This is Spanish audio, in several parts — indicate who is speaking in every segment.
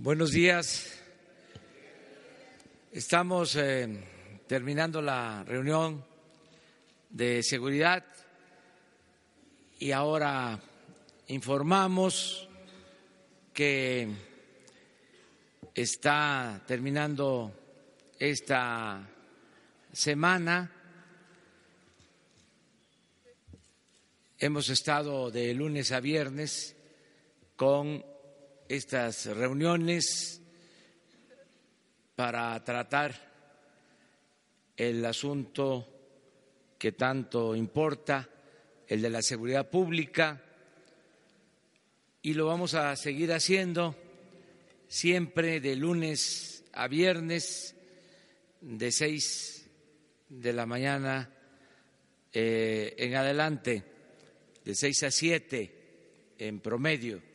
Speaker 1: Buenos días. Estamos eh, terminando la reunión de seguridad y ahora informamos que está terminando esta semana. Hemos estado de lunes a viernes con estas reuniones para tratar el asunto que tanto importa, el de la seguridad pública, y lo vamos a seguir haciendo siempre de lunes a viernes, de seis de la mañana eh, en adelante, de seis a siete en promedio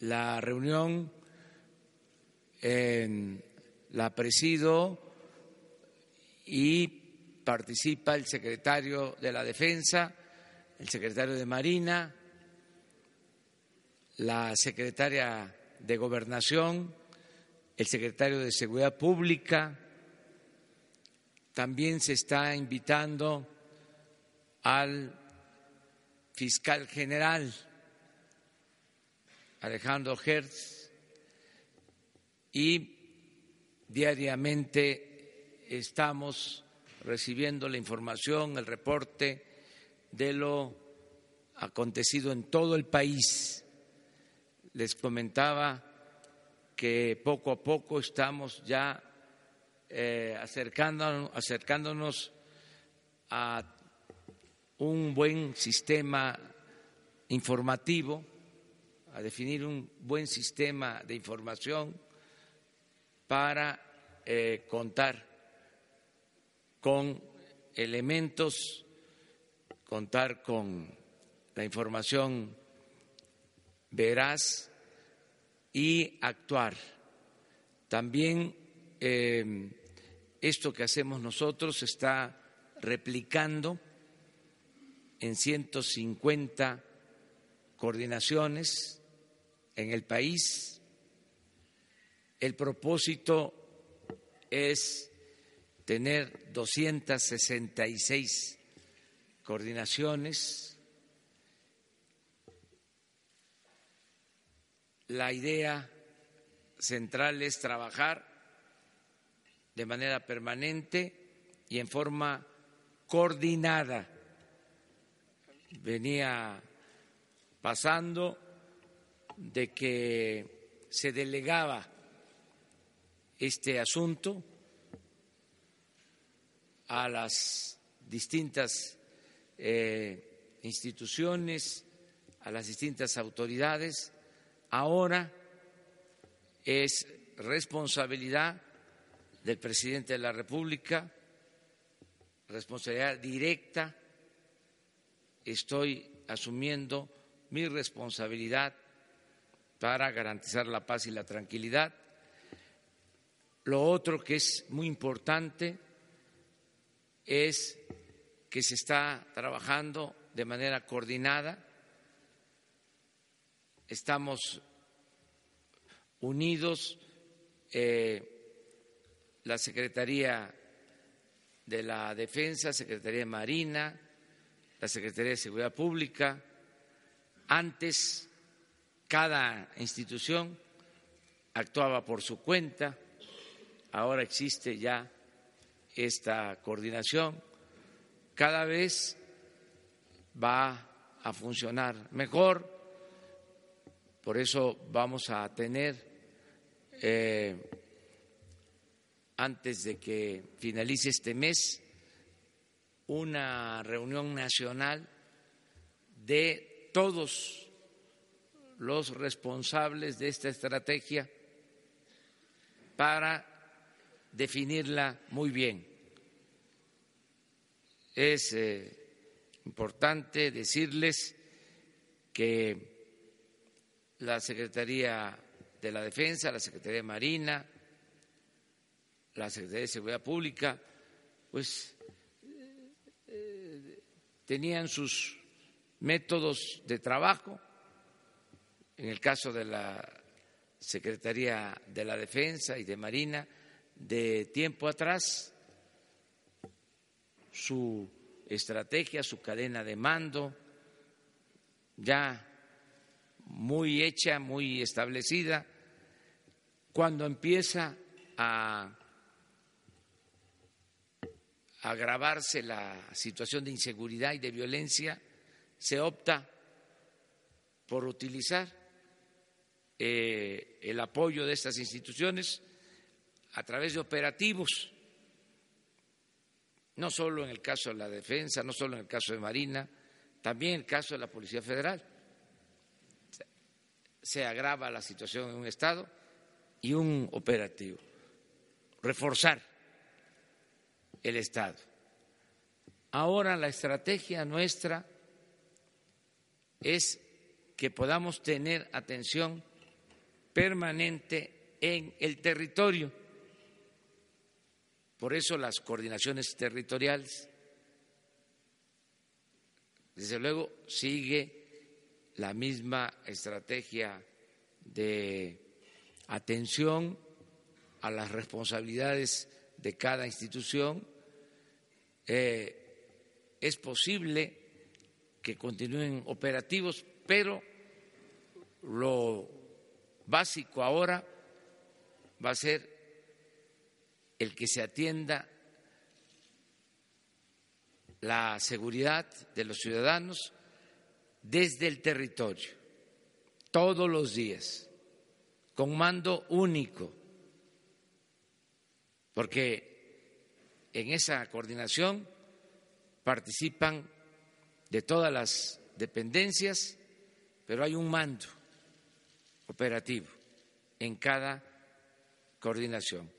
Speaker 1: la reunión la presido y participa el secretario de la Defensa, el secretario de Marina, la secretaria de Gobernación, el secretario de Seguridad Pública. También se está invitando al fiscal general Alejandro Hertz, y diariamente estamos recibiendo la información, el reporte de lo acontecido en todo el país. Les comentaba que poco a poco estamos ya eh, acercándonos, acercándonos a un buen sistema informativo a definir un buen sistema de información para eh, contar con elementos, contar con la información veraz y actuar. También eh, esto que hacemos nosotros está replicando en 150 coordinaciones en el país. El propósito es tener 266 coordinaciones. La idea central es trabajar de manera permanente y en forma coordinada. Venía pasando de que se delegaba este asunto a las distintas eh, instituciones, a las distintas autoridades. Ahora es responsabilidad del presidente de la República, responsabilidad directa. Estoy asumiendo mi responsabilidad para garantizar la paz y la tranquilidad. Lo otro que es muy importante es que se está trabajando de manera coordinada, estamos unidos, eh, la Secretaría de la Defensa, Secretaría de Marina, la Secretaría de Seguridad Pública, antes cada institución actuaba por su cuenta, ahora existe ya esta coordinación, cada vez va a funcionar mejor, por eso vamos a tener, eh, antes de que finalice este mes, una reunión nacional de todos los responsables de esta estrategia para definirla muy bien. Es eh, importante decirles que la Secretaría de la Defensa, la Secretaría de Marina, la Secretaría de Seguridad Pública, pues eh, tenían sus métodos de trabajo en el caso de la Secretaría de la Defensa y de Marina de tiempo atrás su estrategia, su cadena de mando, ya muy hecha, muy establecida, cuando empieza a agravarse la situación de inseguridad y de violencia, se opta por utilizar eh, el apoyo de estas instituciones a través de operativos, no solo en el caso de la defensa, no solo en el caso de Marina, también en el caso de la Policía Federal. Se agrava la situación en un Estado y un operativo. Reforzar el Estado. Ahora la estrategia nuestra es que podamos tener atención permanente en el territorio. Por eso las coordinaciones territoriales. Desde luego sigue la misma estrategia de atención a las responsabilidades de cada institución. Eh, es posible que continúen operativos, pero lo básico ahora va a ser el que se atienda la seguridad de los ciudadanos desde el territorio, todos los días, con mando único, porque en esa coordinación participan de todas las dependencias, pero hay un mando operativo en cada coordinación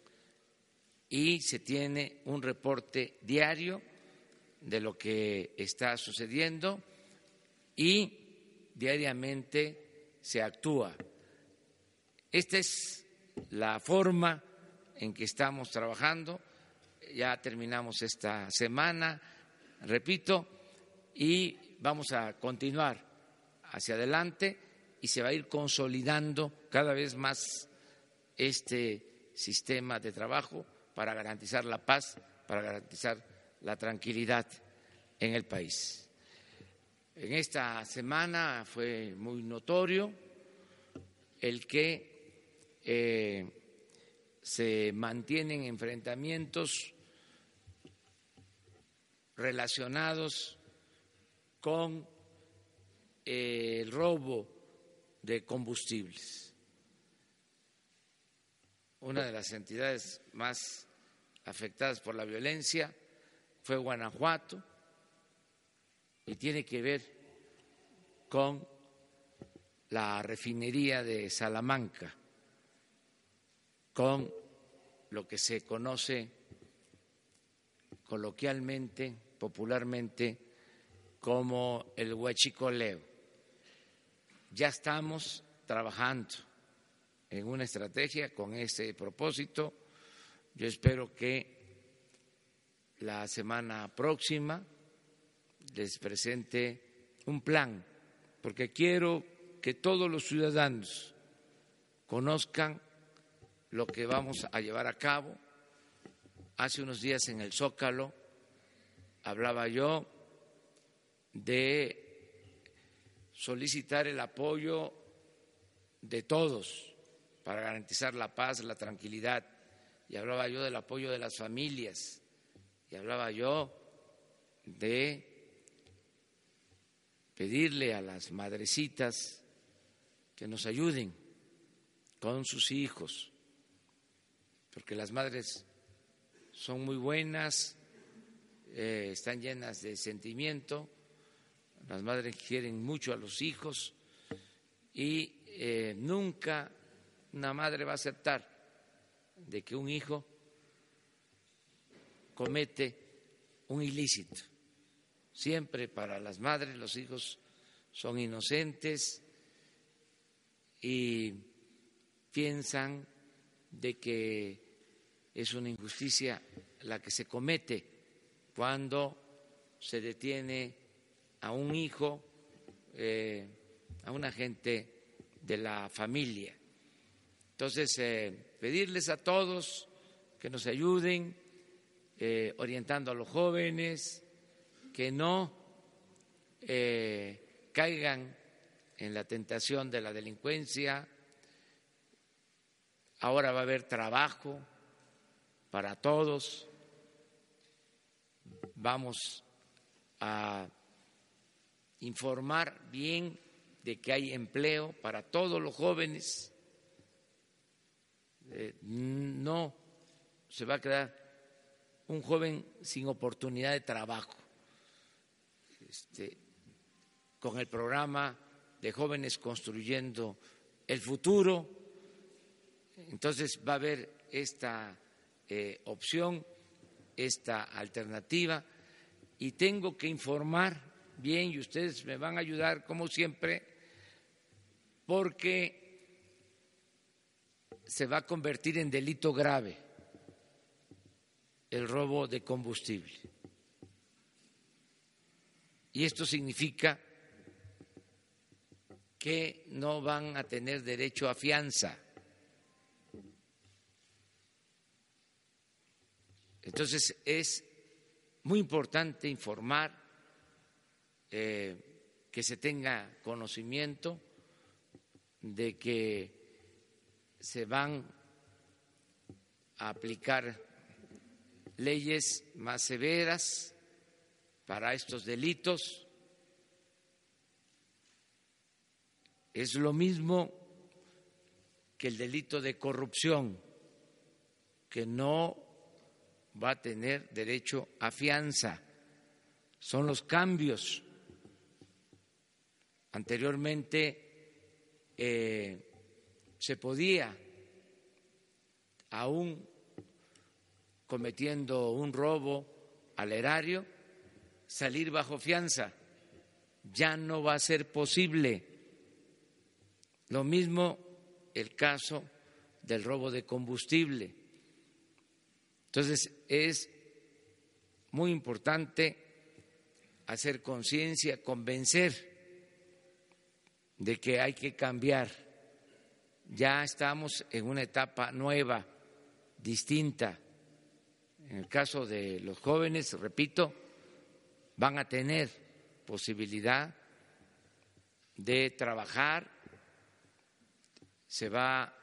Speaker 1: y se tiene un reporte diario de lo que está sucediendo y diariamente se actúa. Esta es la forma en que estamos trabajando. Ya terminamos esta semana, repito, y vamos a continuar hacia adelante y se va a ir consolidando cada vez más este sistema de trabajo para garantizar la paz, para garantizar la tranquilidad en el país. En esta semana fue muy notorio el que eh, se mantienen enfrentamientos relacionados con eh, el robo de combustibles. Una de las entidades más afectadas por la violencia fue Guanajuato y tiene que ver con la refinería de Salamanca, con lo que se conoce coloquialmente, popularmente, como el huachicoleo. Ya estamos trabajando en una estrategia con ese propósito. Yo espero que la semana próxima les presente un plan, porque quiero que todos los ciudadanos conozcan lo que vamos a llevar a cabo. Hace unos días en el Zócalo hablaba yo de solicitar el apoyo de todos para garantizar la paz, la tranquilidad. Y hablaba yo del apoyo de las familias. Y hablaba yo de pedirle a las madrecitas que nos ayuden con sus hijos, porque las madres son muy buenas, eh, están llenas de sentimiento, las madres quieren mucho a los hijos y eh, nunca una madre va a aceptar de que un hijo comete un ilícito. Siempre para las madres los hijos son inocentes y piensan de que es una injusticia la que se comete cuando se detiene a un hijo, eh, a una gente de la familia. Entonces, eh, pedirles a todos que nos ayuden eh, orientando a los jóvenes, que no caigan en la tentación de la delincuencia. Ahora va a haber trabajo para todos. Vamos a informar bien de que hay empleo para todos los jóvenes. Eh, no se va a quedar un joven sin oportunidad de trabajo. Este, con el programa de jóvenes construyendo el futuro, entonces va a haber esta eh, opción, esta alternativa, y tengo que informar bien, y ustedes me van a ayudar como siempre, porque se va a convertir en delito grave el robo de combustible. Y esto significa que no van a tener derecho a fianza. Entonces es muy importante informar, eh, que se tenga conocimiento de que se van a aplicar leyes más severas para estos delitos. Es lo mismo que el delito de corrupción, que no va a tener derecho a fianza. Son los cambios. Anteriormente eh, se podía, aún cometiendo un robo al erario, salir bajo fianza. Ya no va a ser posible. Lo mismo el caso del robo de combustible. Entonces es muy importante hacer conciencia, convencer de que hay que cambiar ya estamos en una etapa nueva, distinta. En el caso de los jóvenes, repito, van a tener posibilidad de trabajar, se va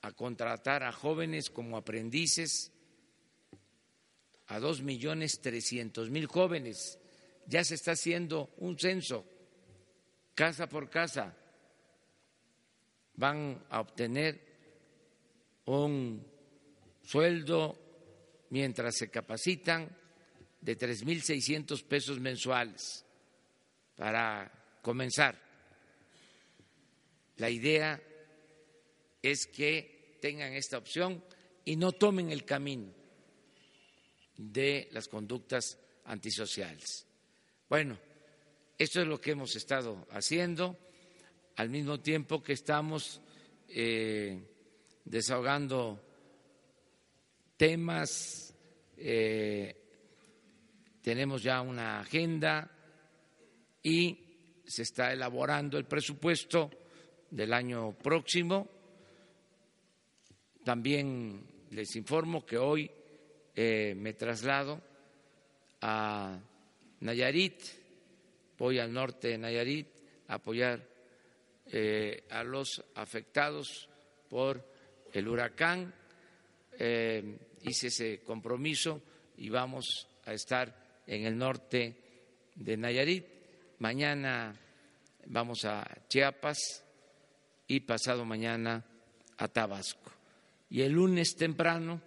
Speaker 1: a contratar a jóvenes como aprendices, a dos millones trescientos mil jóvenes. Ya se está haciendo un censo, casa por casa van a obtener un sueldo mientras se capacitan de 3.600 pesos mensuales para comenzar. La idea es que tengan esta opción y no tomen el camino de las conductas antisociales. Bueno, esto es lo que hemos estado haciendo al mismo tiempo que estamos eh, desahogando temas, eh, tenemos ya una agenda y se está elaborando el presupuesto del año próximo. También les informo que hoy eh, me traslado a Nayarit, voy al norte de Nayarit a apoyar eh, a los afectados por el huracán. Eh, hice ese compromiso y vamos a estar en el norte de Nayarit. Mañana vamos a Chiapas y pasado mañana a Tabasco. Y el lunes temprano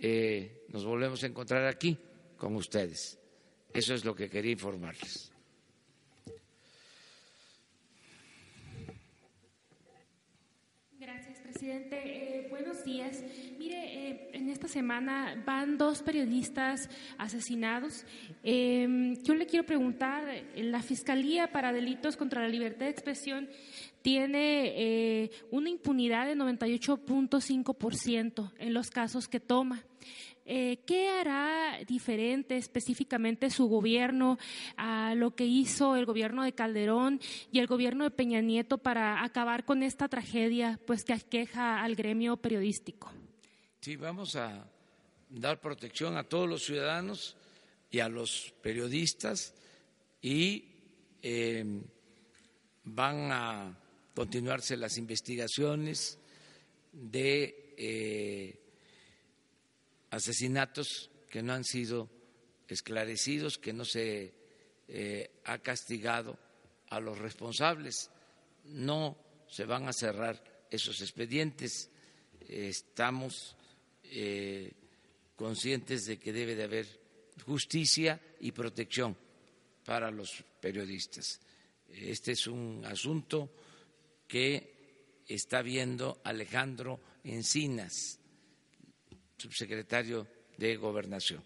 Speaker 1: eh, nos volvemos a encontrar aquí con ustedes. Eso es lo que quería informarles.
Speaker 2: Presidente. Eh, buenos días. Mire, eh, en esta semana van dos periodistas asesinados. Em, yo le quiero preguntar, la Fiscalía para Delitos contra la Libertad de Expresión tiene eh, una impunidad de 98.5% en los casos que toma. eh, ¿qué hará diferente específicamente su gobierno a lo que hizo el gobierno de Calderón y el gobierno de Peña Nieto para acabar con esta tragedia pues, que aqueja al gremio periodístico?
Speaker 1: Sí, vamos a dar protección a todos los ciudadanos y a los periodistas y eh, van a continuarse las investigaciones de eh, asesinatos que no han sido esclarecidos, que no se eh, ha castigado a los responsables. No se van a cerrar esos expedientes. Estamos eh, conscientes de que debe de haber justicia y protección para los periodistas. Este es un asunto que está viendo Alejandro Encinas, subsecretario de Gobernación.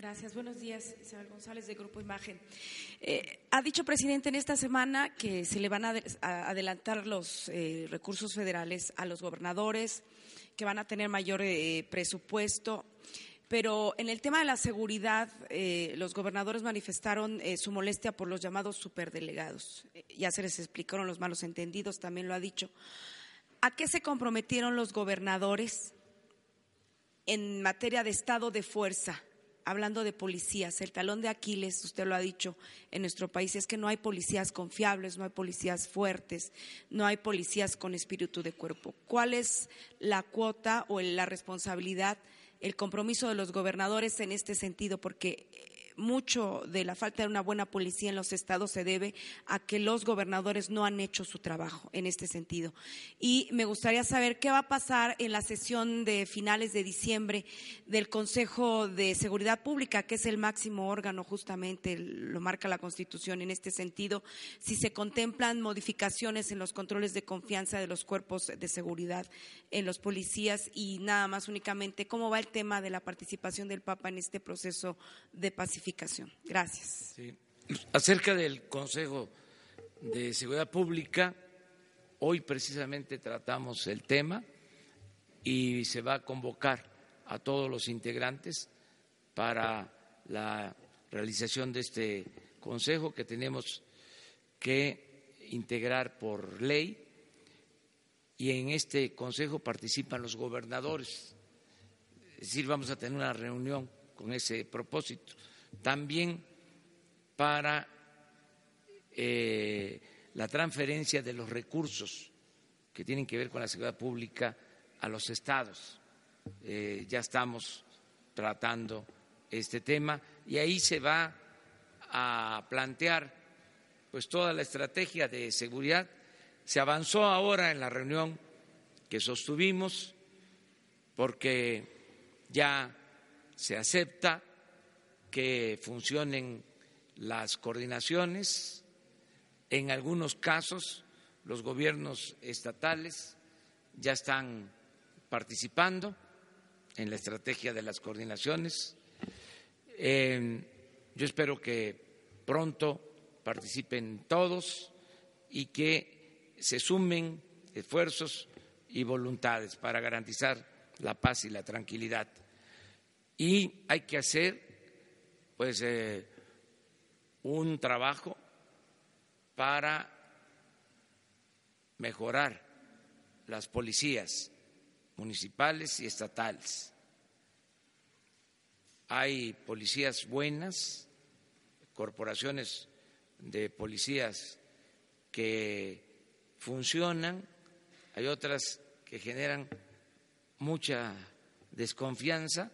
Speaker 3: Gracias. Buenos días, Isabel González de Grupo Imagen. Eh, ha dicho presidente en esta semana que se le van a adelantar los eh, recursos federales a los gobernadores, que van a tener mayor eh, presupuesto. Pero en el tema de la seguridad, los gobernadores manifestaron su molestia por los llamados superdelegados. ya se les explicaron los malos entendidos, también lo ha dicho. ¿A qué se comprometieron los gobernadores en materia de estado de fuerza? hablando de policías, el talón de Aquiles, usted lo ha dicho, en nuestro país es que no hay policías confiables, no hay policías fuertes, no hay policías con espíritu de cuerpo. ¿Cuál es la cuota o la responsabilidad, el compromiso de los gobernadores en este sentido? Porque mucho de la falta de una buena policía en los estados se debe a que los gobernadores no han hecho su trabajo en este sentido. Y me gustaría saber qué va a pasar en la sesión de finales de diciembre del Consejo de Seguridad Pública, que es el máximo órgano, justamente lo marca la Constitución en este sentido, si se contemplan modificaciones en los controles de confianza de los cuerpos de seguridad en los policías y nada más únicamente cómo va el tema de la participación del Papa en este proceso de pacificación. Gracias.
Speaker 1: Acerca del Consejo de Seguridad Pública, hoy precisamente tratamos el tema y se va a convocar a todos los integrantes para la realización de este Consejo que tenemos que integrar por ley y en este Consejo participan los gobernadores. Es decir, vamos a tener una reunión con ese propósito. También para eh, la transferencia de los recursos que tienen que ver con la seguridad pública a los estados. Eh, ya estamos tratando este tema y ahí se va a plantear pues toda la estrategia de seguridad se avanzó ahora en la reunión que sostuvimos porque ya se acepta que funcionen las coordinaciones. En algunos casos los gobiernos estatales ya están participando en la estrategia de las coordinaciones. yo espero que pronto participen todos y que se sumen esfuerzos y voluntades para garantizar la paz y la tranquilidad. Y hay que hacer pues eh, un trabajo para mejorar las policías municipales y estatales. Hay policías buenas, corporaciones de policías que funcionan, hay otras que generan mucha desconfianza.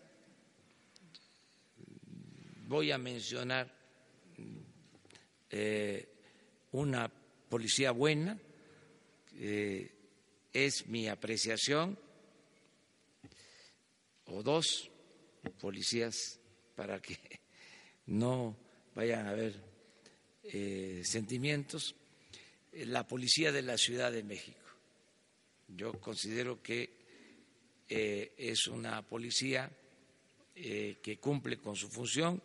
Speaker 1: Voy a mencionar eh, una policía buena, es mi apreciación, o dos policías para que no vayan a haber eh, sentimientos la policía de la Ciudad de México. Yo considero que eh, es una policía eh, que cumple con su función.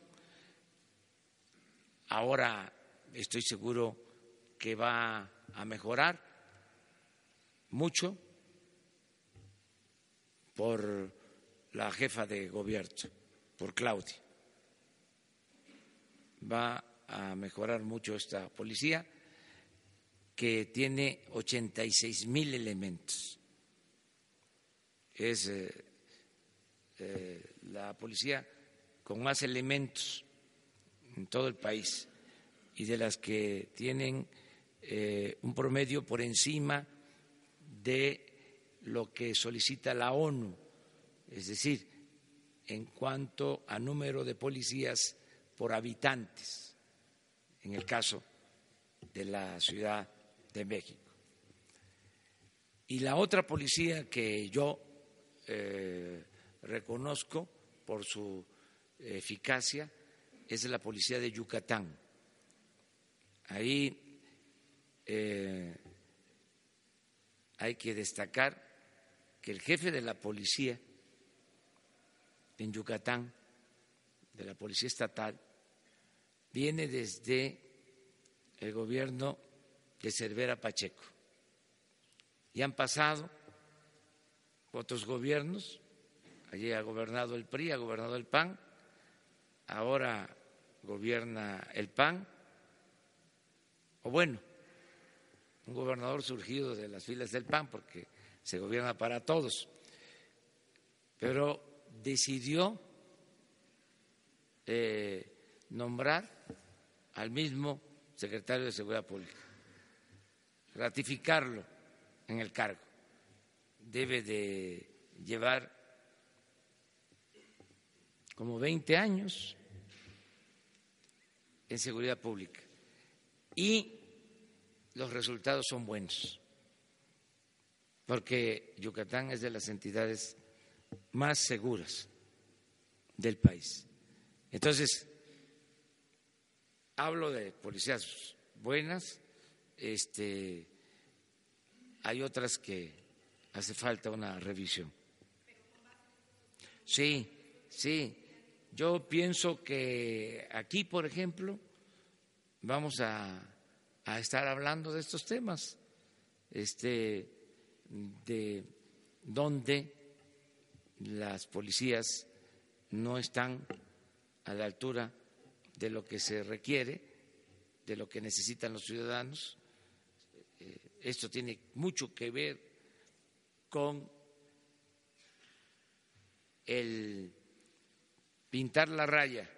Speaker 1: Ahora estoy seguro que va a mejorar mucho por la jefa de gobierno, por Claudia. Va a mejorar mucho esta policía que tiene 86 mil elementos. Es eh, eh, la policía con más elementos en todo el país y de las que tienen eh, un promedio por encima de lo que solicita la ONU, es decir, en cuanto a número de policías por habitantes, en el caso de la Ciudad de México. Y la otra policía que yo eh, reconozco por su eficacia es la policía de Yucatán. Ahí eh, hay que destacar que el jefe de la policía en Yucatán, de la policía estatal, viene desde el gobierno de Cervera Pacheco. Y han pasado otros gobiernos, allí ha gobernado el PRI, ha gobernado el PAN, ahora gobierna el PAN, o bueno, un gobernador surgido de las filas del PAN, porque se gobierna para todos, pero decidió eh, nombrar al mismo secretario de Seguridad Pública, ratificarlo en el cargo. Debe de llevar como 20 años en seguridad pública y los resultados son buenos porque Yucatán es de las entidades más seguras del país. Entonces, hablo de policías buenas, este, hay otras que hace falta una revisión. Sí, sí. Yo pienso que aquí, por ejemplo, vamos a, a estar hablando de estos temas. Este, de donde las policías no están a la altura de lo que se requiere, de lo que necesitan los ciudadanos. Eh, esto tiene mucho que ver con el pintar la raya,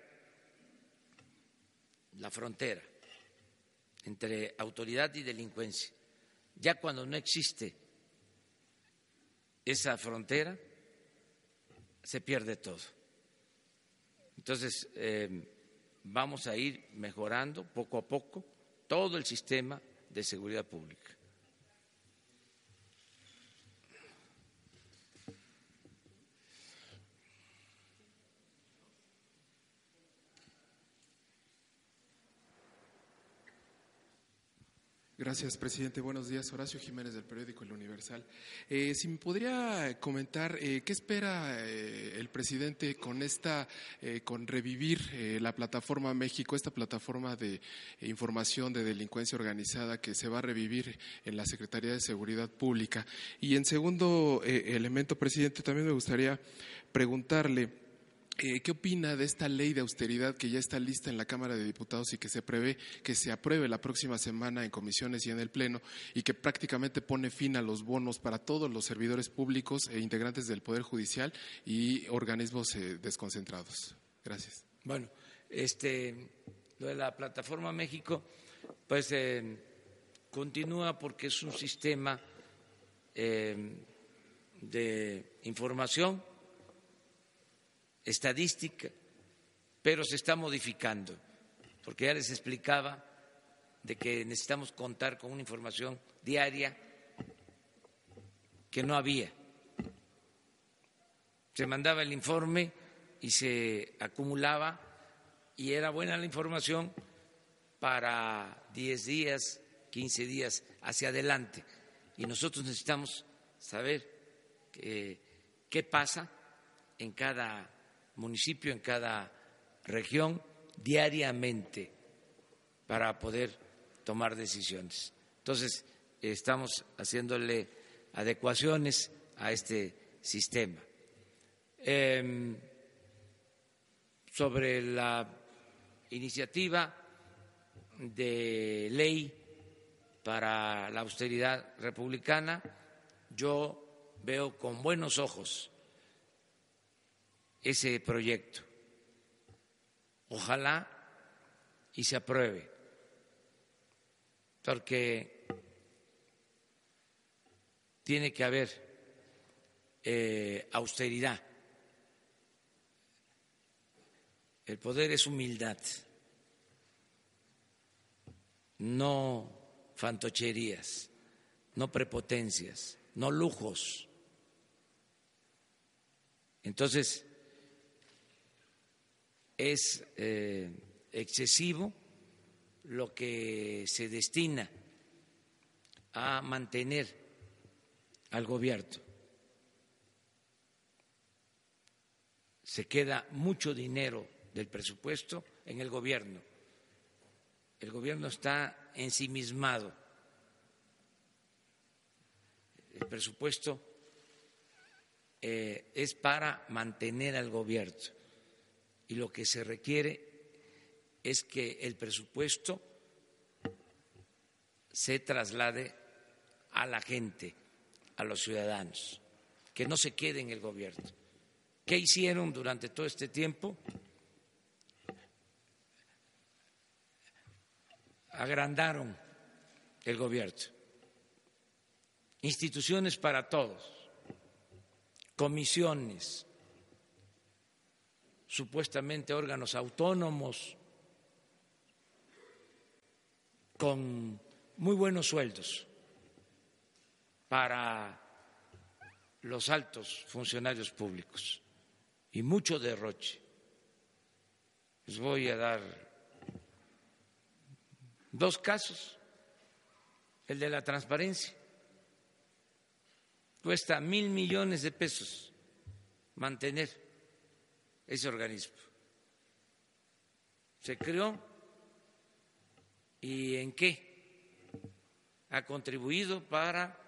Speaker 1: la frontera entre autoridad y delincuencia. Ya cuando no existe esa frontera, se pierde todo. Entonces, eh, vamos a ir mejorando poco a poco todo el sistema de seguridad pública.
Speaker 4: Gracias, presidente. Buenos días. Horacio Jiménez del periódico El Universal. Eh, si me podría comentar eh, qué espera eh, el presidente con esta, con revivir la plataforma México, esta plataforma de información de delincuencia organizada que se va a revivir en la Secretaría de Seguridad Pública. Y en segundo elemento, presidente, también me gustaría preguntarle. Eh, ¿Qué opina de esta ley de austeridad que ya está lista en la Cámara de Diputados y que se prevé que se apruebe la próxima semana en comisiones y en el Pleno y que prácticamente pone fin a los bonos para todos los servidores públicos e integrantes del Poder Judicial y organismos eh, desconcentrados? Gracias.
Speaker 1: Bueno, este, lo de la Plataforma México, pues eh, continúa porque es un sistema de información estadística, pero se está modificando, porque ya les explicaba de que necesitamos contar con una información diaria que no había. Se mandaba el informe y se acumulaba y era buena la información para 10 días, 15 días hacia adelante. Y nosotros necesitamos saber qué, qué pasa en cada municipio, en cada región, diariamente, para poder tomar decisiones. Entonces, estamos haciéndole adecuaciones a este sistema. Em, sobre la iniciativa de ley para la austeridad republicana, yo veo con buenos ojos ese proyecto. Ojalá y se apruebe, porque tiene que haber eh, austeridad. El poder es humildad, no fantocherías, no prepotencias, no lujos. Entonces, es eh, excesivo lo que se destina a mantener al gobierno. Se queda mucho dinero del presupuesto en el gobierno. El gobierno está ensimismado. El presupuesto eh, es para mantener al gobierno y lo que se requiere es que el presupuesto se traslade a la gente, a los ciudadanos, que no se quede en el gobierno. ¿Qué hicieron durante todo este tiempo? Agrandaron el gobierno. Instituciones para todos, comisiones, supuestamente órganos autónomos con muy buenos sueldos para los altos funcionarios públicos y mucho derroche. Les voy a dar dos casos. El de la transparencia. Cuesta mil millones de pesos mantener ese organismo. Se creó y en qué ha contribuido para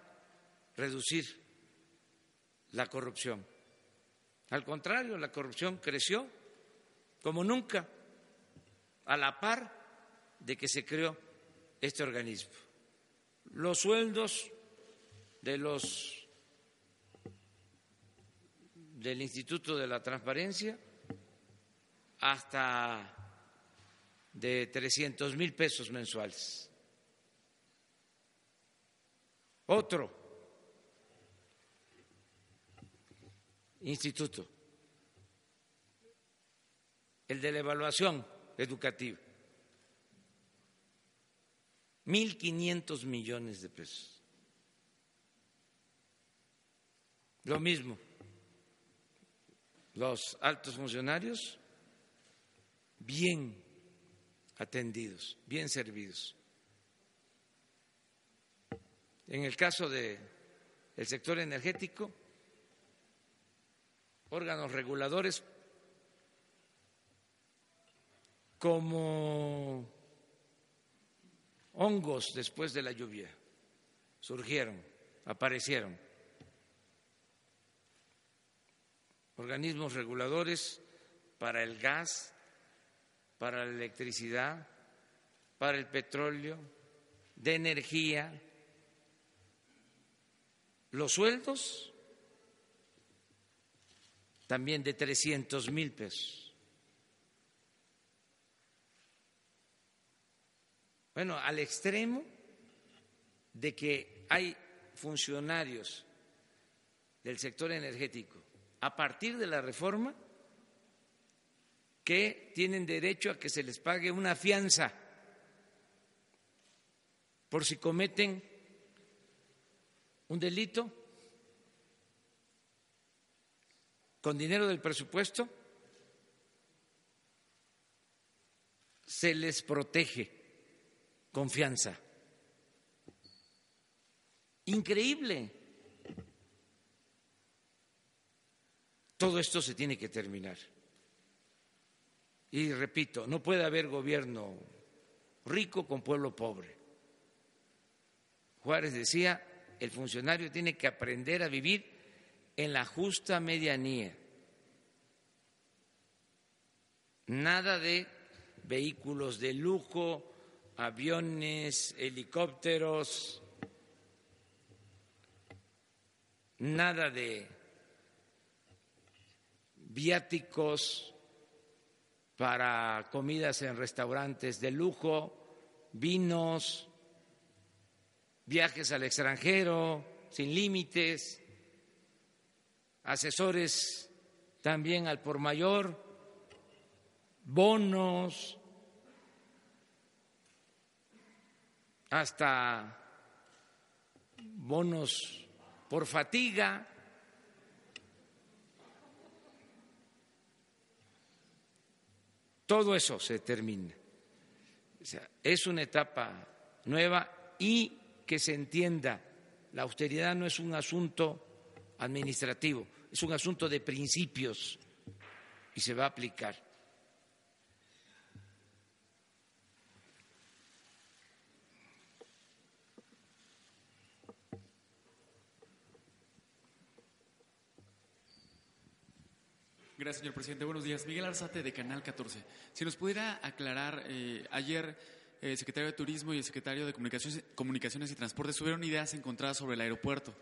Speaker 1: reducir la corrupción. Al contrario, la corrupción creció como nunca a la par de que se creó este organismo. Los sueldos de los del Instituto de la Transparencia hasta de 300 mil pesos mensuales. Otro instituto, el de la evaluación educativa, 1.500 millones de pesos. Lo mismo, los altos funcionarios bien atendidos, bien servidos. En el caso del sector energético, órganos reguladores como hongos después de la lluvia surgieron, aparecieron. Organismos reguladores para el gas, para la electricidad, para el petróleo, de energía, los sueldos también de 300 mil pesos. Bueno, al extremo de que hay funcionarios del sector energético a partir de la reforma que tienen derecho a que se les pague una fianza por si cometen un delito con dinero del presupuesto, se les protege con fianza. Increíble. Todo esto se tiene que terminar. Y repito, no puede haber gobierno rico con pueblo pobre. Juárez decía, el funcionario tiene que aprender a vivir en la justa medianía. Nada de vehículos de lujo, aviones, helicópteros, nada de viáticos para comidas en restaurantes de lujo, vinos, viajes al extranjero sin límites, asesores también al por mayor, bonos, hasta bonos por fatiga. Todo eso se termina. es una etapa nueva y que se entienda, la austeridad no es un asunto administrativo, es un asunto de principios y se va a aplicar.
Speaker 5: Gracias, señor presidente. Buenos días. Miguel Arzate, de Canal 14. Si nos pudiera aclarar, eh, ayer eh, el secretario de Turismo y el secretario de Comunicaciones, Comunicaciones y Transportes tuvieron ideas encontradas sobre el aeropuerto.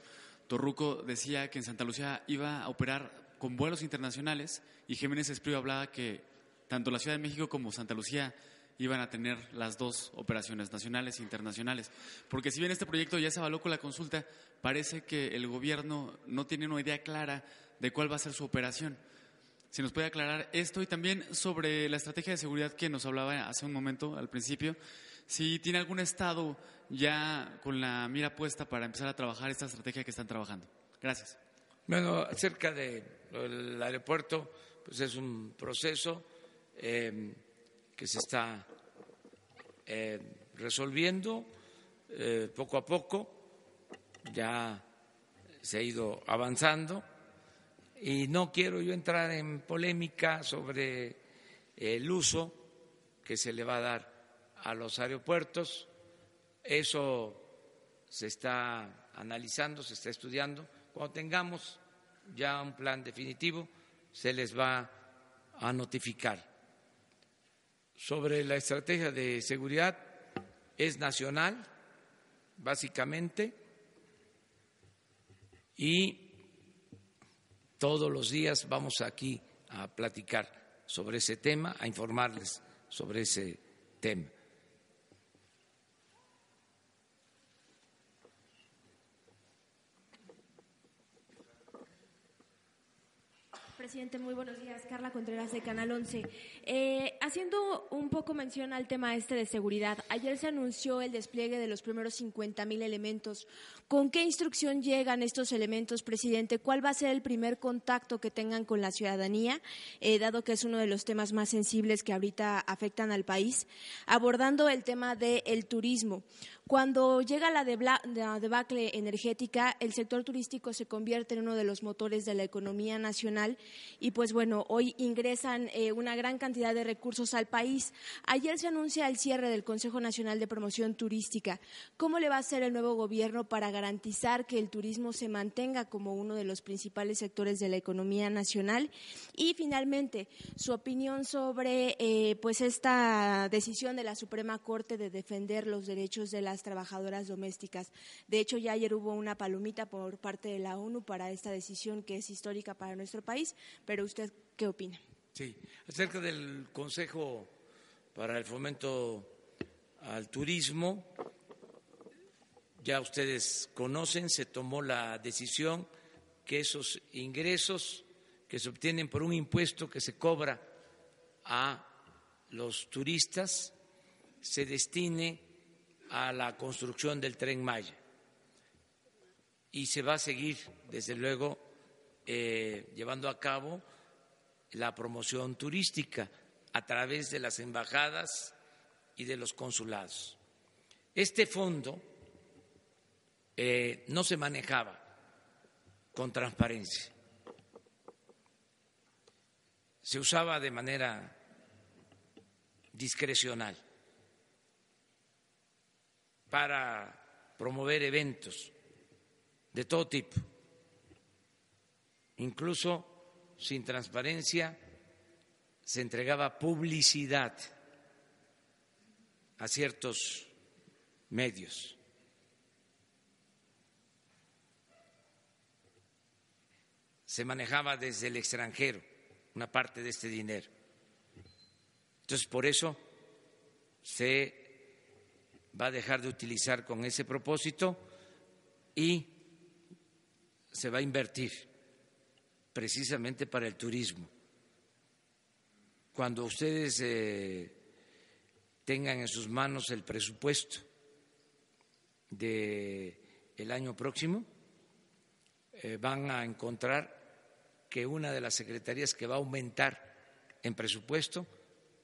Speaker 5: Torruco decía que en Santa Lucía iba a operar con vuelos internacionales y Jiménez Espriu hablaba que tanto la Ciudad de México como Santa Lucía iban a tener las dos operaciones, nacionales e internacionales. Porque si bien este proyecto ya se avaló con la consulta, parece que el gobierno no tiene una idea clara de cuál va a ser su operación si nos puede aclarar esto y también sobre la estrategia de seguridad que nos hablaba hace un momento al principio, si tiene algún estado ya con la mira puesta para empezar a trabajar esta estrategia que están trabajando. Gracias.
Speaker 1: Bueno, acerca del aeropuerto, pues es un proceso em, que se está eh, resolviendo poco a poco, ya se ha ido avanzando y no quiero yo entrar en polémica sobre el uso que se le va a dar a los aeropuertos. Eso se está analizando, se está estudiando. Cuando tengamos ya un plan definitivo, se les va a notificar. Sobre la estrategia de seguridad, es nacional, básicamente, y todos los días vamos aquí a platicar sobre ese tema, a informarles sobre ese tema.
Speaker 6: Presidente, muy buenos días. Carla Contreras de Canal 11. Eh, haciendo un poco mención al tema este de seguridad, ayer se anunció el despliegue de los primeros 50 mil elementos. ¿Con qué instrucción llegan estos elementos, presidente? ¿Cuál va a ser el primer contacto que tengan con la ciudadanía, eh, dado que es uno de los temas más sensibles que ahorita afectan al país? Abordando el tema del turismo. Cuando llega la, debacle energética, el sector turístico se convierte en uno de los motores de la economía nacional y pues bueno, hoy ingresan eh, una gran cantidad de recursos al país. Ayer se anuncia el cierre del Consejo Nacional de Promoción Turística. ¿Cómo le va a hacer el nuevo gobierno para garantizar que el turismo se mantenga como uno de los principales sectores de la economía nacional? Y finalmente, su opinión sobre eh, pues esta decisión de la Suprema Corte de defender los derechos de la trabajadoras domésticas. De hecho, ya ayer hubo una palomita por parte de la ONU para esta decisión que es histórica para nuestro país, pero usted, ¿qué opina?
Speaker 1: Sí, acerca del Consejo para el Fomento al Turismo, ya ustedes conocen, se tomó la decisión que esos ingresos que se obtienen por un impuesto que se cobra a los turistas se destine a la construcción del tren Maya. Y se va a seguir, desde luego, eh, llevando a cabo la promoción turística a través de las embajadas y de los consulados. Este fondo eh, no se manejaba con transparencia, se usaba de manera discrecional para promover eventos de todo tipo, incluso sin transparencia se entregaba publicidad a ciertos medios. Se manejaba desde el extranjero una parte de este dinero. Entonces, por eso se va a dejar de utilizar con ese propósito y se va a invertir precisamente para el turismo. Cuando ustedes eh, tengan en sus manos el presupuesto del el año próximo, eh, van a encontrar que una de las secretarías que va a aumentar en presupuesto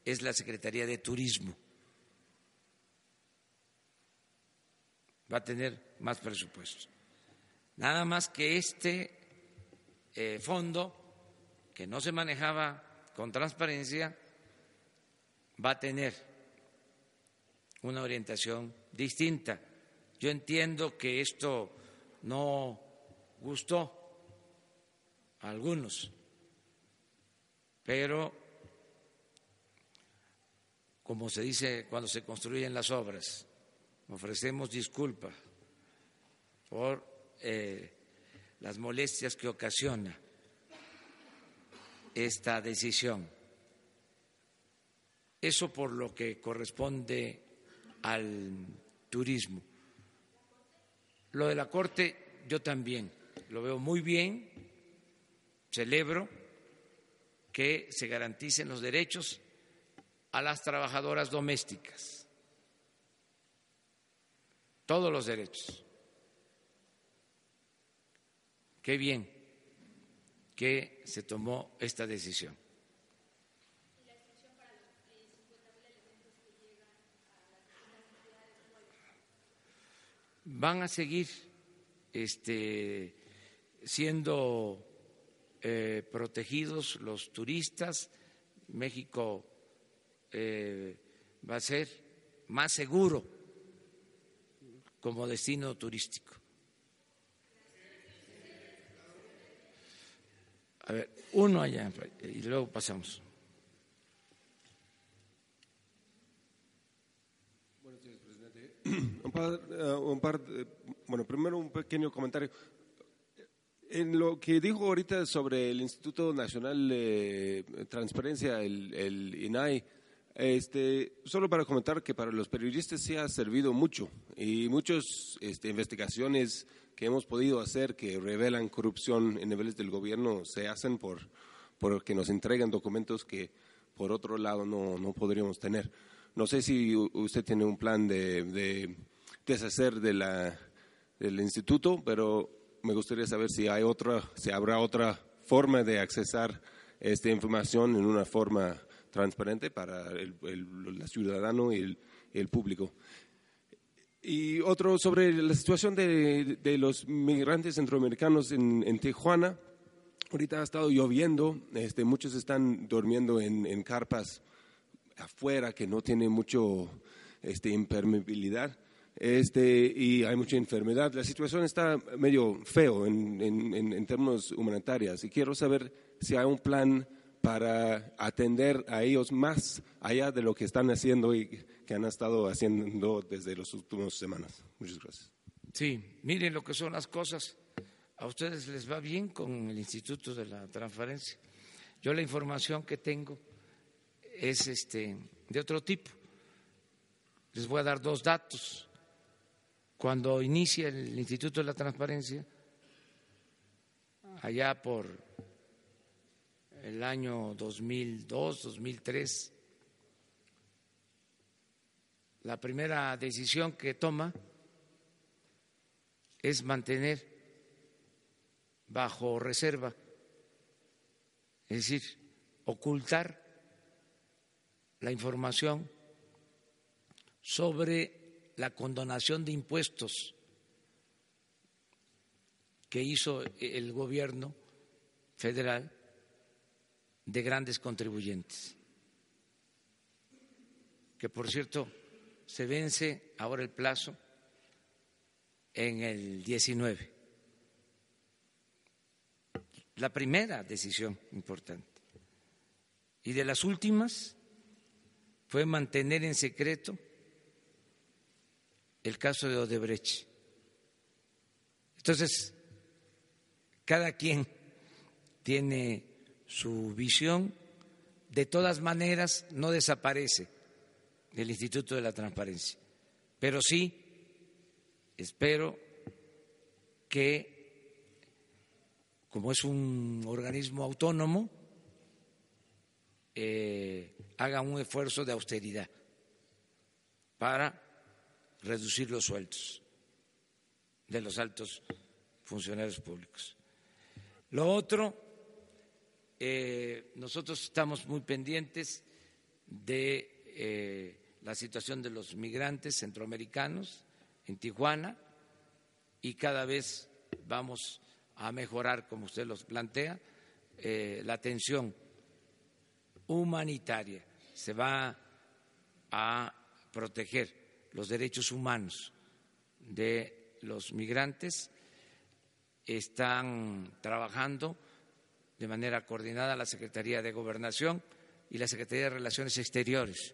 Speaker 1: es la Secretaría de Turismo. Va a tener más presupuesto. Nada más que este eh, fondo, que no se manejaba con transparencia, va a tener una orientación distinta. Yo entiendo que esto no gustó a algunos, pero como se dice cuando se construyen las obras, ofrecemos disculpas por eh, las molestias que ocasiona esta decisión. Eso por lo que corresponde al turismo. Lo de la Corte yo también lo veo muy bien, celebro que se garanticen los derechos a las trabajadoras domésticas, todos los derechos. Qué bien que se tomó esta decisión. Van a seguir este, siendo eh, protegidos los turistas. México eh, va a ser más seguro como destino turístico. A ver, uno allá y luego pasamos.
Speaker 7: Buenos días, presidente. Un par, eh, un par bueno, primero un pequeño comentario. En lo que dijo ahorita sobre el Instituto Nacional de Transparencia, el, el INAI, este, solo para comentar que para los periodistas sí ha servido mucho y muchas este, investigaciones que hemos podido hacer que revelan corrupción en niveles del gobierno se hacen por porque nos entregan documentos que por otro lado no, no podríamos tener. No sé si usted tiene un plan de, de deshacer de del instituto, pero me gustaría saber si hay otra, si habrá otra forma de accesar esta información en una forma transparente para el, ciudadano y el, público. Y otro sobre la situación de, los migrantes centroamericanos en, Tijuana. Ahorita ha estado lloviendo, este, muchos están durmiendo en, carpas afuera que no tienen mucho este, impermeabilidad este, y hay mucha enfermedad. La situación está medio feo en, en, en términos humanitarios y quiero saber si hay un plan para atender a ellos más allá de lo que están haciendo y que han estado haciendo desde las últimas semanas. Muchas gracias.
Speaker 1: Sí, miren lo que son las cosas. A ustedes les va bien con el Instituto de la Transparencia. Yo la información que tengo es este de otro tipo. Les voy a dar dos datos. Cuando inicia el Instituto de la Transparencia, allá por el año 2002, 2003, la primera decisión que toma es mantener bajo reserva, es decir, ocultar la información sobre la condonación de impuestos que hizo el gobierno federal de grandes contribuyentes, que por cierto se vence ahora el plazo en el 19. La primera decisión importante. Y de las últimas fue mantener en secreto el caso de Odebrecht. Entonces, cada quien tiene su visión, de todas maneras no desaparece el Instituto de la Transparencia, pero sí espero que, como es un organismo autónomo, eh, haga un esfuerzo de austeridad para reducir los sueldos de los altos funcionarios públicos. Lo otro, eh, nosotros estamos muy pendientes de eh, la situación de los migrantes centroamericanos en Tijuana y cada vez vamos a mejorar, como usted los plantea, eh, la atención humanitaria. Se va a proteger los derechos humanos de los migrantes. Están trabajando de manera coordinada la Secretaría de Gobernación y la Secretaría de Relaciones Exteriores.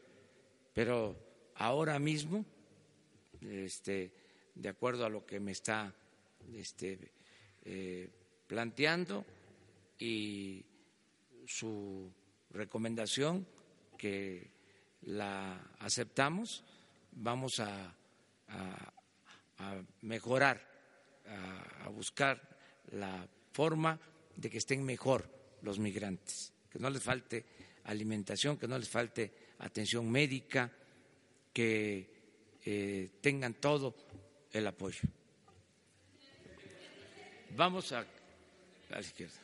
Speaker 1: Pero ahora mismo, este, de acuerdo a lo que me está este, eh, planteando y su recomendación, que la aceptamos, vamos a, mejorar, a, buscar la forma de que estén mejor los migrantes, que no les falte alimentación, que no les falte atención médica, que eh, tengan todo el apoyo. Vamos a, a la izquierda.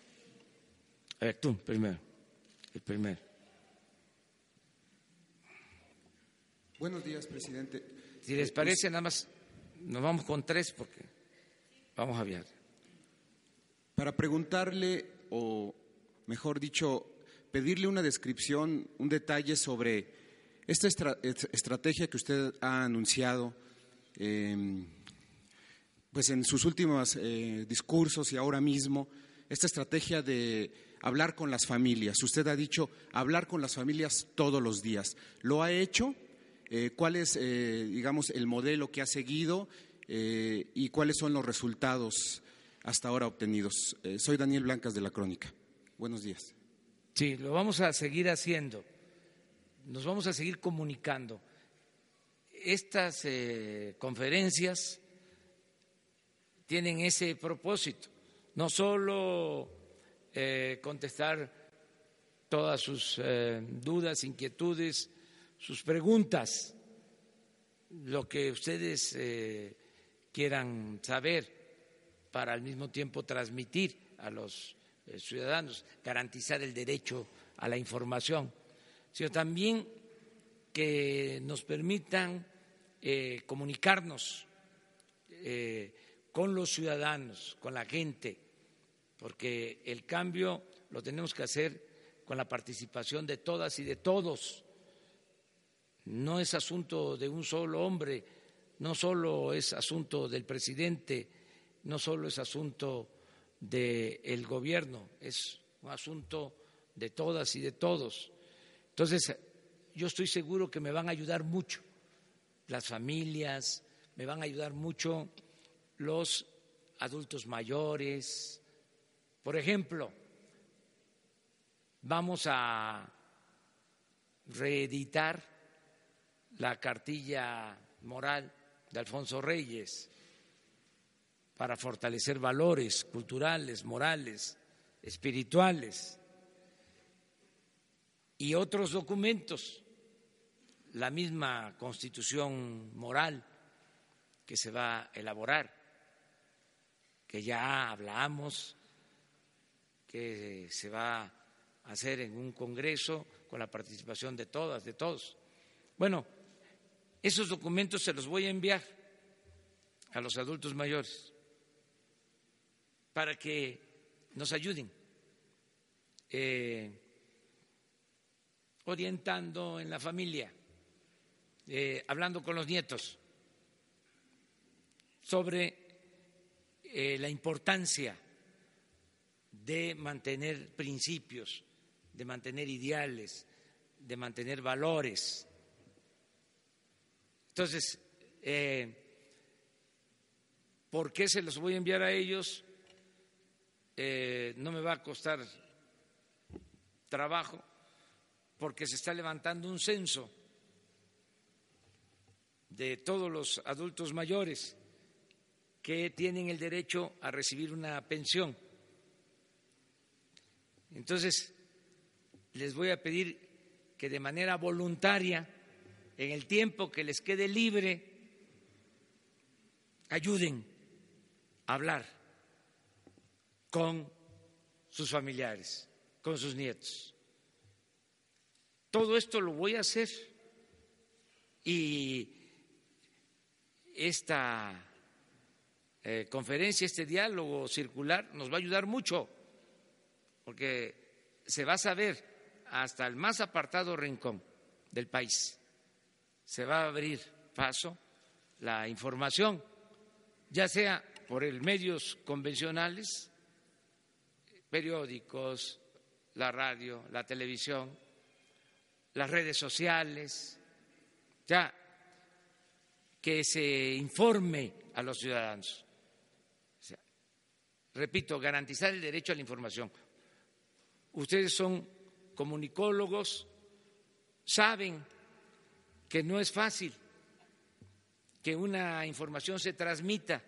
Speaker 1: A ver, tú primero, el primero.
Speaker 8: Buenos días, presidente.
Speaker 1: Si les parece, nada más nos vamos con tres porque vamos a viajar.
Speaker 8: Para preguntarle, o mejor dicho, pedirle una descripción, un detalle sobre esta estrategia que usted ha anunciado, em, pues en sus últimos eh, discursos y ahora mismo, esta estrategia de hablar con las familias. Usted ha dicho hablar con las familias todos los días. ¿Lo ha hecho? Eh, cuál es, eh, digamos, el modelo que ha seguido y cuáles son los resultados hasta ahora obtenidos. soy Daniel Blancas de la Crónica. Buenos días.
Speaker 1: Sí, lo vamos a seguir haciendo. Nos vamos a seguir comunicando. Estas conferencias tienen ese propósito, no solo contestar todas sus dudas, inquietudes, sus preguntas, lo que ustedes eh, quieran saber para al mismo tiempo transmitir a los eh, ciudadanos, garantizar el derecho a la información, sino también que nos permitan eh, comunicarnos con los ciudadanos, con la gente, porque el cambio lo tenemos que hacer con la participación de todas y de todos. No es asunto de un solo hombre, no solo es asunto del presidente, no solo es asunto del gobierno, es un asunto de todas y de todos. Entonces, yo estoy seguro que me van a ayudar mucho las familias, me van a ayudar mucho los adultos mayores. Por ejemplo, vamos a reeditar la cartilla moral de Alfonso Reyes para fortalecer valores culturales, morales, espirituales y otros documentos, la misma constitución moral que se va a elaborar, que ya hablamos, que se va a hacer en un congreso con la participación de todas, de todos. Bueno, esos documentos se los voy a enviar a los adultos mayores para que nos ayuden eh, orientando en la familia, eh, hablando con los nietos sobre eh, la importancia de mantener principios, de mantener ideales, de mantener valores. Entonces, ¿por qué se los voy a enviar a ellos? Eh, no me va a costar trabajo porque se está levantando un censo de todos los adultos mayores que tienen el derecho a recibir una pensión. Entonces, les voy a pedir que de manera voluntaria, en el tiempo que les quede libre, ayuden a hablar con sus familiares, con sus nietos. Todo esto lo voy a hacer y esta eh, conferencia, este diálogo circular nos va a ayudar mucho, porque se va a saber hasta el más apartado rincón del país, se va a abrir paso la información, ya sea por el medios convencionales, periódicos, la radio, la televisión, las redes sociales, ya que se informe a los ciudadanos repito, garantizar el derecho a la información. Ustedes son comunicólogos, saben que no es fácil que una información se transmita.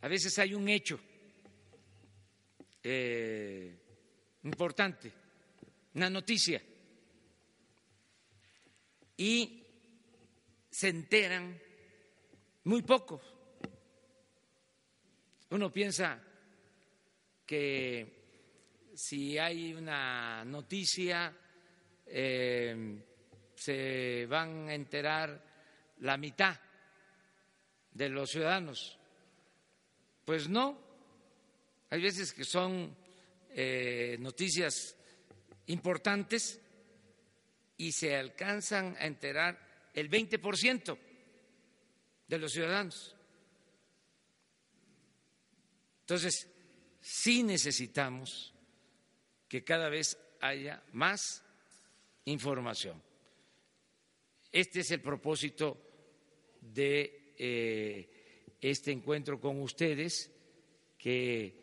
Speaker 1: A veces hay un hecho eh, importante, una noticia, y se enteran muy pocos uno piensa que si hay una noticia eh, se van a enterar la mitad de los ciudadanos. Pues no, hay veces que son eh, noticias importantes y se alcanzan a enterar el 20% de los ciudadanos. Entonces, sí necesitamos que cada vez haya más información. Este es el propósito de eh, este encuentro con ustedes, que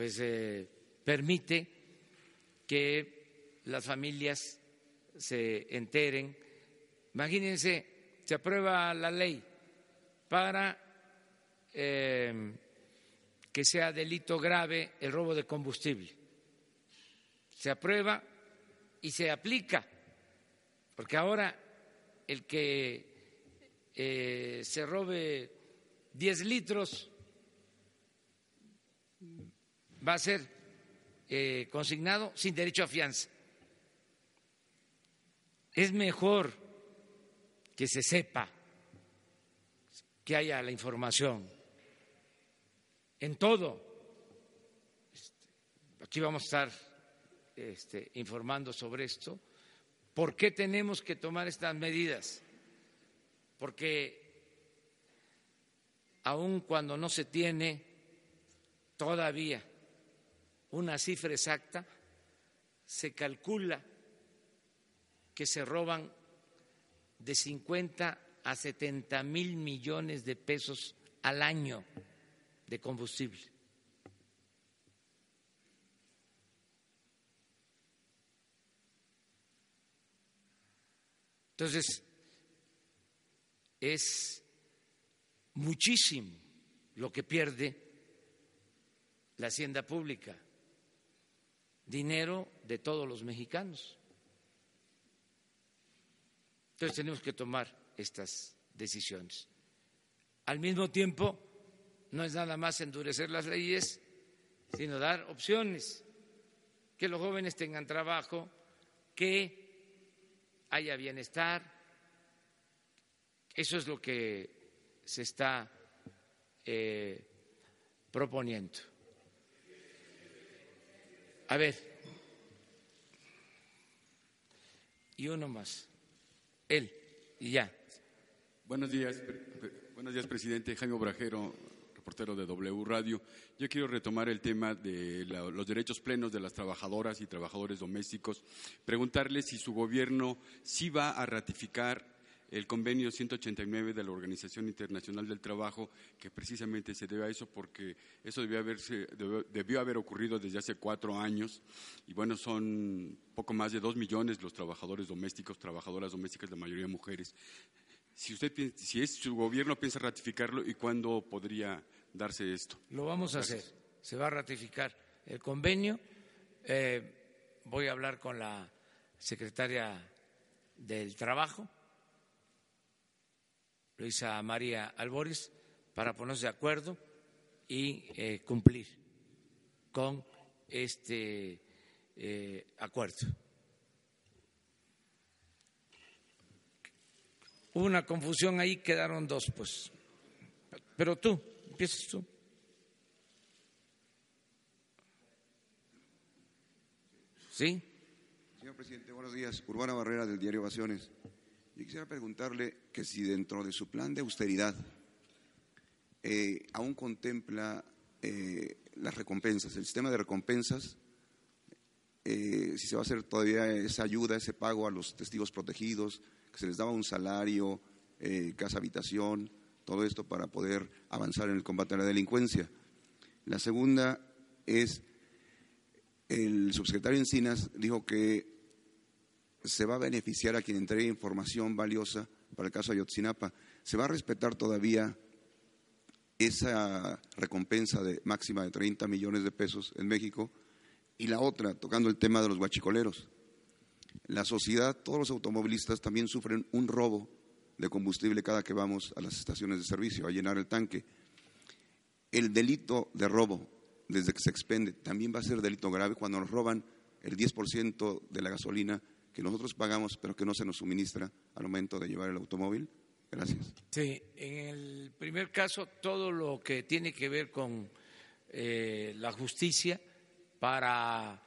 Speaker 1: pues eh, permite que las familias se enteren. Imagínense, se aprueba la ley para eh, que sea delito grave el robo de combustible. Se aprueba y se aplica, porque ahora el que eh, se robe 10 litros va a ser eh, consignado sin derecho a fianza. Es mejor que se sepa que haya la información en todo. Este, aquí vamos a estar este, informando sobre esto. ¿Por qué tenemos que tomar estas medidas? Porque aun cuando no se tiene todavía una cifra exacta, se calcula que se roban de 50 a 70 mil millones de pesos al año de combustible. Entonces, es muchísimo lo que pierde la hacienda pública, dinero de todos los mexicanos. Entonces tenemos que tomar estas decisiones. Al mismo tiempo, no es nada más endurecer las leyes, sino dar opciones, que los jóvenes tengan trabajo, que haya bienestar. Eso es lo que se está eh, proponiendo. A ver, y uno más, él, y ya.
Speaker 9: Buenos días, buenos días, presidente Jaime Obrajero, reportero de W Radio. Yo quiero retomar el tema de los derechos plenos de las trabajadoras y trabajadores domésticos. Preguntarle si su gobierno sí va a ratificar el convenio 189 de la Organización Internacional del Trabajo, que precisamente se debe a eso porque eso debió, haberse, debió, haber ocurrido desde hace cuatro años. Y bueno, son poco más de dos millones los trabajadores domésticos, trabajadoras domésticas, la mayoría mujeres. Si, usted, si es, su gobierno piensa ratificarlo y cuándo podría darse esto.
Speaker 1: Lo vamos a hacer. Se va a ratificar el convenio. Eh, voy a hablar con la secretaria del Trabajo Luisa María Albores, para ponerse de acuerdo y eh, cumplir con este eh, acuerdo. Hubo una confusión ahí, quedaron dos, pues. Pero tú, empiezas tú. ¿Sí?
Speaker 10: Señor presidente, buenos días. Urbana Barrera del diario Ovaciones. Yo quisiera preguntarle que si dentro de su plan de austeridad eh, aún contempla eh, las recompensas, el sistema de recompensas, eh, si se va a hacer todavía esa ayuda, ese pago a los testigos protegidos, que se les daba un salario, casa habitación, todo esto para poder avanzar en el combate a la delincuencia. La segunda es, el subsecretario Encinas dijo que se va a beneficiar a quien entregue información valiosa para el caso Ayotzinapa. ¿Se va a respetar todavía esa recompensa de máxima de 30 millones de pesos en México? Y la otra, tocando el tema de los guachicoleros. La sociedad, todos los automovilistas también sufren un robo de combustible cada que vamos a las estaciones de servicio a llenar el tanque. El delito de robo, desde que se expende, también va a ser delito grave cuando nos roban el 10% de la gasolina que nosotros pagamos, pero que no se nos suministra al momento de llevar el automóvil? Gracias.
Speaker 1: Sí, en el primer caso, todo lo que tiene que ver con eh, la justicia para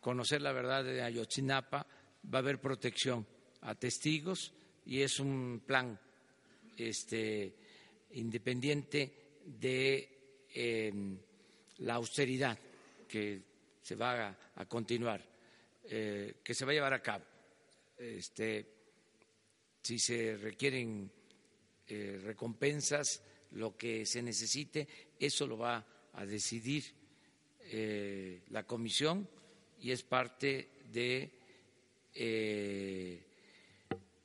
Speaker 1: conocer la verdad de Ayotzinapa, va a haber protección a testigos y es un plan este, independiente de em, la austeridad que se va a, continuar, eh, que se va a llevar a cabo este, si se requieren eh, recompensas, lo que se necesite, eso lo va a decidir eh, la comisión y es parte de eh,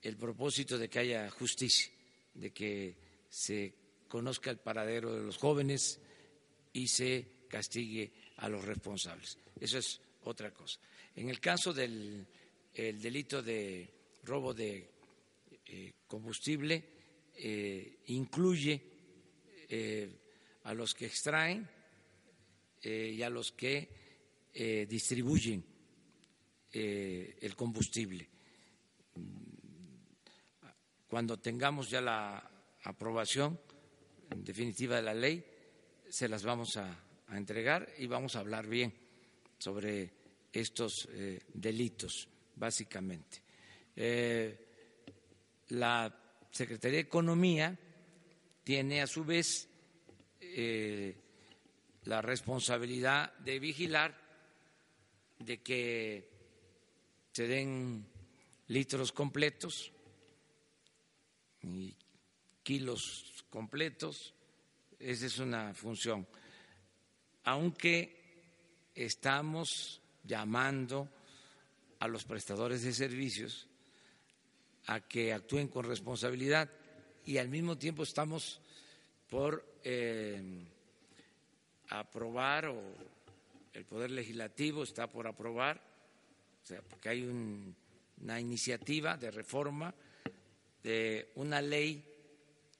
Speaker 1: el propósito de que haya justicia, de que se conozca el paradero de los jóvenes y se castigue a los responsables. Eso es otra cosa. En el caso del el delito de robo de eh, combustible eh, incluye eh, a los que extraen y a los que distribuyen el combustible. Cuando tengamos ya la aprobación definitiva de la ley, se las vamos a entregar y vamos a hablar bien sobre estos delitos básicamente. Eh, la Secretaría de Economía tiene a su vez eh, la responsabilidad de vigilar de que se den litros completos y kilos completos, esa es una función. Aunque estamos llamando a los prestadores de servicios a que actúen con responsabilidad. Y al mismo tiempo estamos por eh, aprobar o el Poder Legislativo está por aprobar, o sea, porque hay una iniciativa de reforma de una ley,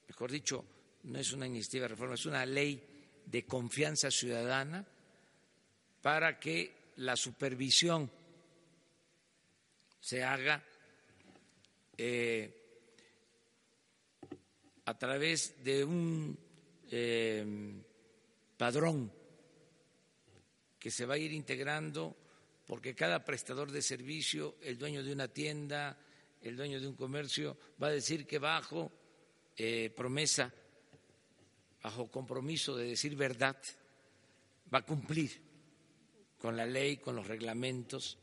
Speaker 1: mejor dicho, no es una iniciativa de reforma, es una ley de confianza ciudadana para que la supervisión se haga eh, a través de un eh, padrón que se va a ir integrando porque cada prestador de servicio, el dueño de una tienda, el dueño de un comercio, va a decir que bajo eh, promesa bajo compromiso de decir verdad, va a cumplir con la ley, con los reglamentos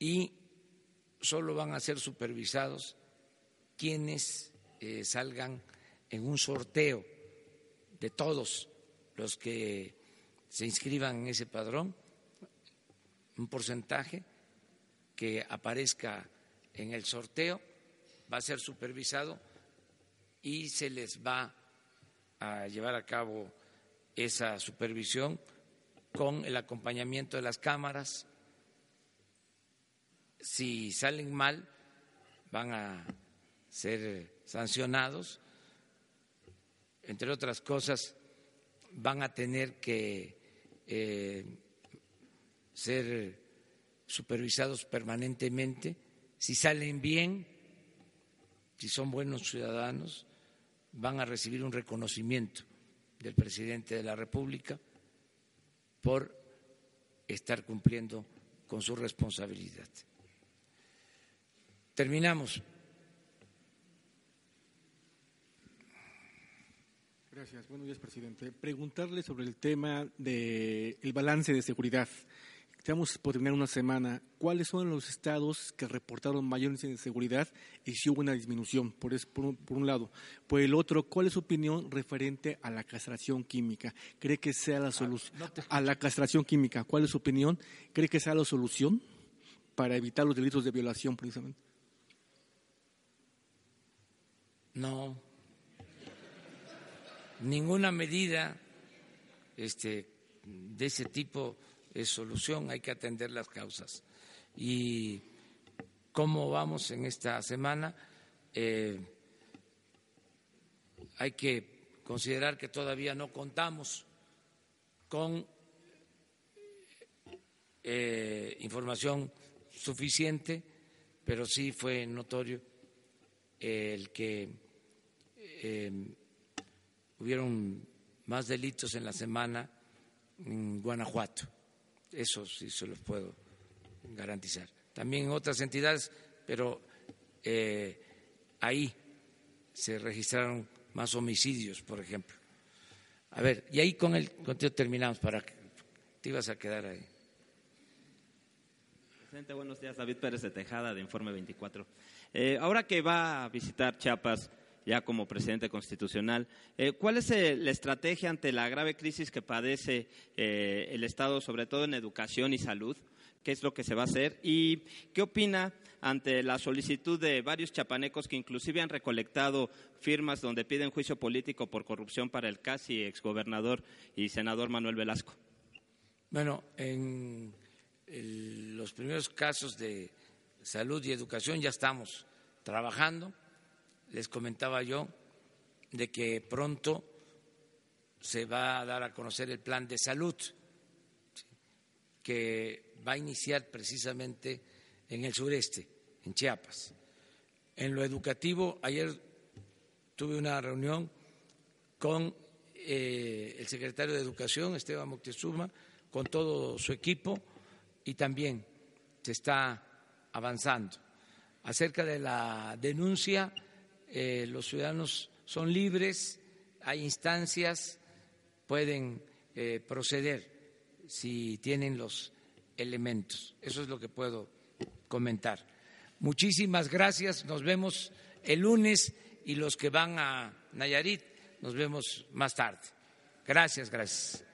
Speaker 1: y solo van a ser supervisados quienes eh, salgan en un sorteo de todos los que se inscriban en ese padrón, un porcentaje que aparezca en el sorteo va a ser supervisado y se les va a llevar a cabo esa supervisión con el acompañamiento de las cámaras. Si salen mal, van a ser sancionados. Entre otras cosas, van a tener que eh, ser supervisados permanentemente. Si salen bien, si son buenos ciudadanos, van a recibir un reconocimiento del presidente de la República por estar cumpliendo con su responsabilidad. Terminamos.
Speaker 11: Gracias. Buenos días, presidente. Preguntarle sobre el tema del balance de seguridad. Estamos por terminar una semana. ¿Cuáles son los estados que reportaron mayor índice de seguridad y si hubo una disminución? Por, por, un, lado. Por el otro, ¿cuál es su opinión referente a la castración química? ¿Cree que sea la solución? a la castración química, ¿cuál es su opinión? ¿Cree que sea la solución para evitar los delitos de violación, precisamente?
Speaker 1: No. Ninguna medida este, de ese tipo es solución, hay que atender las causas. ¿Y cómo vamos en esta semana? Eh, hay que considerar que todavía no contamos con eh, información suficiente, pero sí fue notorio el que eh, hubieron más delitos en la semana en Guanajuato. Eso sí se los puedo garantizar. También en otras entidades, pero eh, ahí se registraron más homicidios, por ejemplo. A ver, y ahí con el conteo terminamos para que te ibas a quedar ahí.
Speaker 12: Presidente, buenos días. David Pérez de Tejada, de Informe 24. Eh, ahora que va a visitar Chiapas, ya como presidente constitucional. Eh, ¿Cuál es eh, la estrategia ante la grave crisis que padece eh, el Estado, sobre todo en educación y salud? ¿Qué es lo que se va a hacer? ¿Y qué opina ante la solicitud de varios chapanecos que inclusive han recolectado firmas donde piden juicio político por corrupción para el casi exgobernador y senador Manuel Velasco?
Speaker 1: Bueno, en los primeros casos de salud y educación ya estamos trabajando les comentaba yo de que pronto se va a dar a conocer el plan de salud que va a iniciar precisamente en el sureste, en Chiapas. En lo educativo, ayer tuve una reunión con eh, el secretario de Educación, Esteban Moctezuma, con todo su equipo y también se está avanzando. Acerca de la denuncia eh, los ciudadanos son libres, hay instancias, pueden eh, proceder si tienen los elementos. Eso es lo que puedo comentar. Muchísimas gracias, nos vemos el lunes y los que van a Nayarit, nos vemos más tarde. Gracias, gracias.